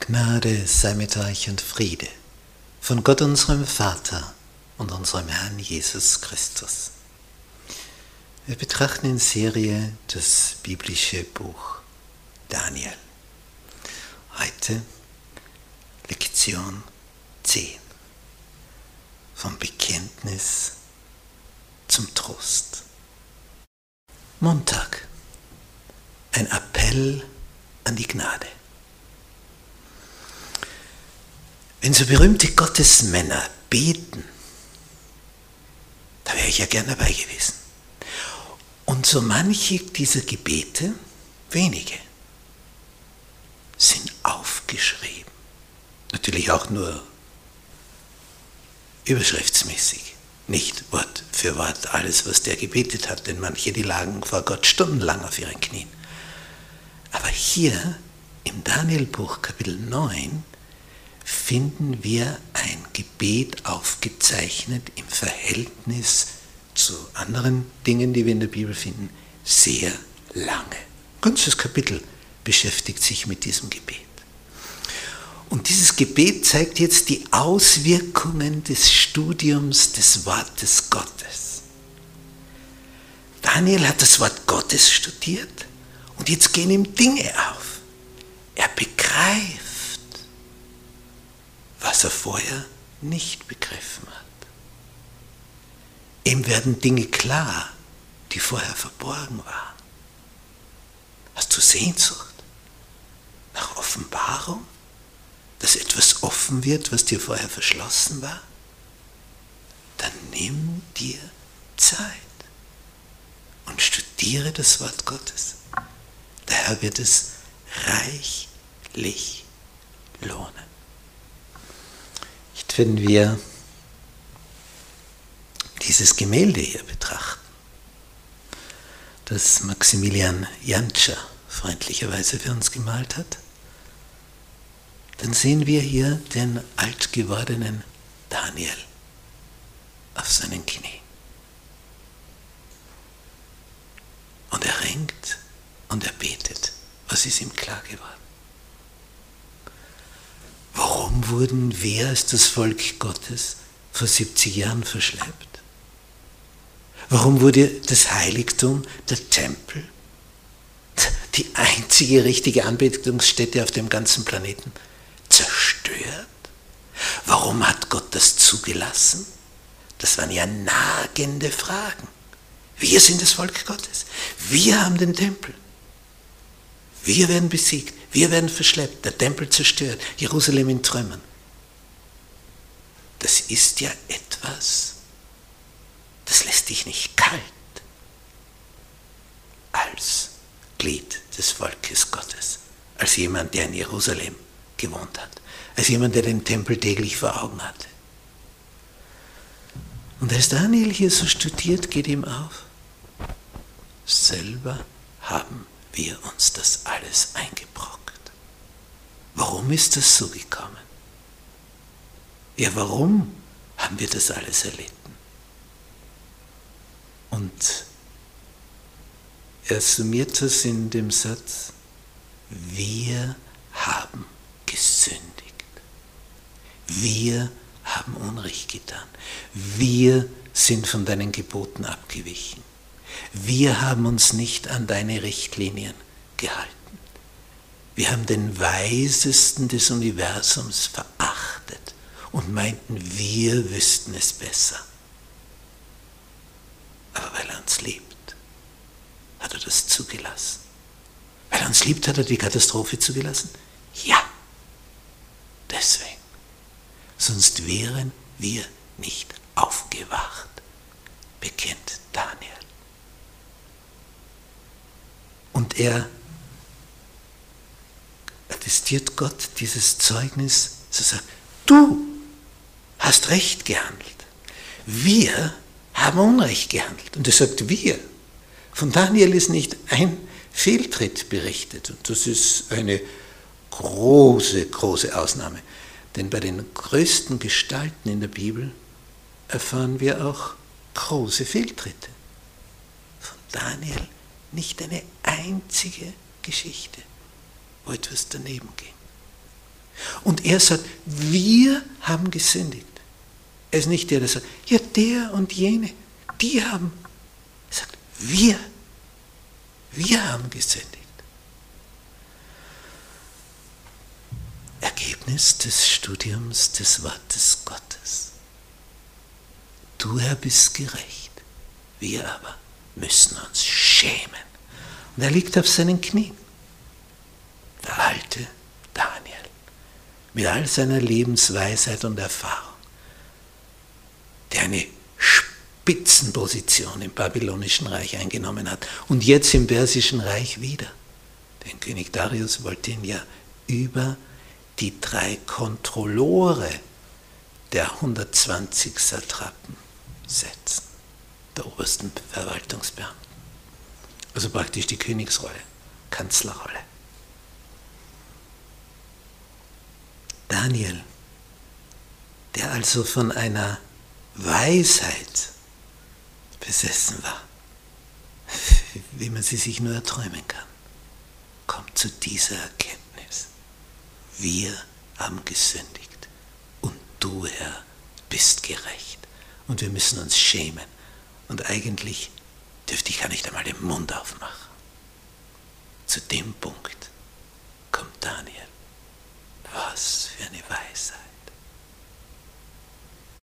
Gnade sei mit euch und Friede von Gott unserem Vater und unserem Herrn Jesus Christus. Wir betrachten in Serie das biblische Buch Daniel. Heute Lektion 10 vom Bekenntnis zum Trost. Montag. Ein Appell an die Gnade. Wenn so berühmte Gottesmänner beten, da wäre ich ja gern dabei gewesen. Und so manche dieser Gebete, wenige, sind aufgeschrieben. Natürlich auch nur überschriftsmäßig, nicht Wort für Wort alles, was der gebetet hat, denn manche, die lagen vor Gott stundenlang auf ihren Knien. Aber hier im Danielbuch Kapitel 9 finden wir ein Gebet aufgezeichnet im Verhältnis zu anderen Dingen, die wir in der Bibel finden, sehr lange. Ein ganzes Kapitel beschäftigt sich mit diesem Gebet. Und dieses Gebet zeigt jetzt die Auswirkungen des Studiums des Wortes Gottes. Daniel hat das Wort Gottes studiert und jetzt gehen ihm Dinge auf. Er begreift, was er vorher nicht begriffen hat. Ihm werden Dinge klar, die vorher verborgen waren. Hast du Sehnsucht nach Offenbarung, dass etwas offen wird, was dir vorher verschlossen war? Dann nimm dir Zeit und studiere das Wort Gottes. Daher wird es reichlich lohnen wenn wir dieses Gemälde hier betrachten, das Maximilian Jantscher freundlicherweise für uns gemalt hat, dann sehen wir hier den alt gewordenen Daniel auf seinen Knien. Und er ringt und er betet. Was ist ihm klar geworden? Warum wurden wir als das Volk Gottes vor 70 Jahren verschleppt? Warum wurde das Heiligtum, der Tempel, die einzige richtige Anbetungsstätte auf dem ganzen Planeten, zerstört? Warum hat Gott das zugelassen? Das waren ja nagende Fragen. Wir sind das Volk Gottes. Wir haben den Tempel. Wir werden besiegt. Wir werden verschleppt, der Tempel zerstört, Jerusalem in Trümmern. Das ist ja etwas, das lässt dich nicht kalt. Als Glied des Volkes Gottes, als jemand, der in Jerusalem gewohnt hat, als jemand, der den Tempel täglich vor Augen hatte. Und als Daniel hier so studiert, geht ihm auf, selber haben wir uns das alles eingebrockt. Warum ist das so gekommen? Ja, warum haben wir das alles erlitten? Und er summiert das in dem Satz, wir haben gesündigt. Wir haben Unrecht getan. Wir sind von deinen Geboten abgewichen. Wir haben uns nicht an deine Richtlinien gehalten. Wir haben den Weisesten des Universums verachtet und meinten, wir wüssten es besser. Aber weil er uns liebt, hat er das zugelassen. Weil er uns liebt, hat er die Katastrophe zugelassen? Ja, deswegen. Sonst wären wir nicht aufgewacht, bekennt Daniel. Und er attestiert Gott dieses Zeugnis zu sagen, du hast recht gehandelt. Wir haben Unrecht gehandelt. Und er sagt, wir. Von Daniel ist nicht ein Fehltritt berichtet. Und das ist eine große, große Ausnahme. Denn bei den größten Gestalten in der Bibel erfahren wir auch große Fehltritte. Von Daniel nicht eine einzige Geschichte wo etwas daneben ging. Und er sagt, wir haben gesündigt. Er ist nicht der, der sagt, ja, der und jene, die haben. Er sagt, wir, wir haben gesündigt. Ergebnis des Studiums des Wortes Gottes. Du, Herr, bist gerecht, wir aber müssen uns schämen. Und er liegt auf seinen Knien. Der alte Daniel, mit all seiner Lebensweisheit und Erfahrung, der eine Spitzenposition im babylonischen Reich eingenommen hat und jetzt im persischen Reich wieder. Denn König Darius wollte ihn ja über die drei Kontrollore der 120 Satrapen setzen, der obersten Verwaltungsbeamten. Also praktisch die Königsrolle, Kanzlerrolle. Daniel, der also von einer Weisheit besessen war, wie man sie sich nur erträumen kann, kommt zu dieser Erkenntnis. Wir haben gesündigt und du, Herr, bist gerecht und wir müssen uns schämen und eigentlich dürfte ich gar nicht einmal den Mund aufmachen. Zu dem Punkt kommt Daniel. Was für eine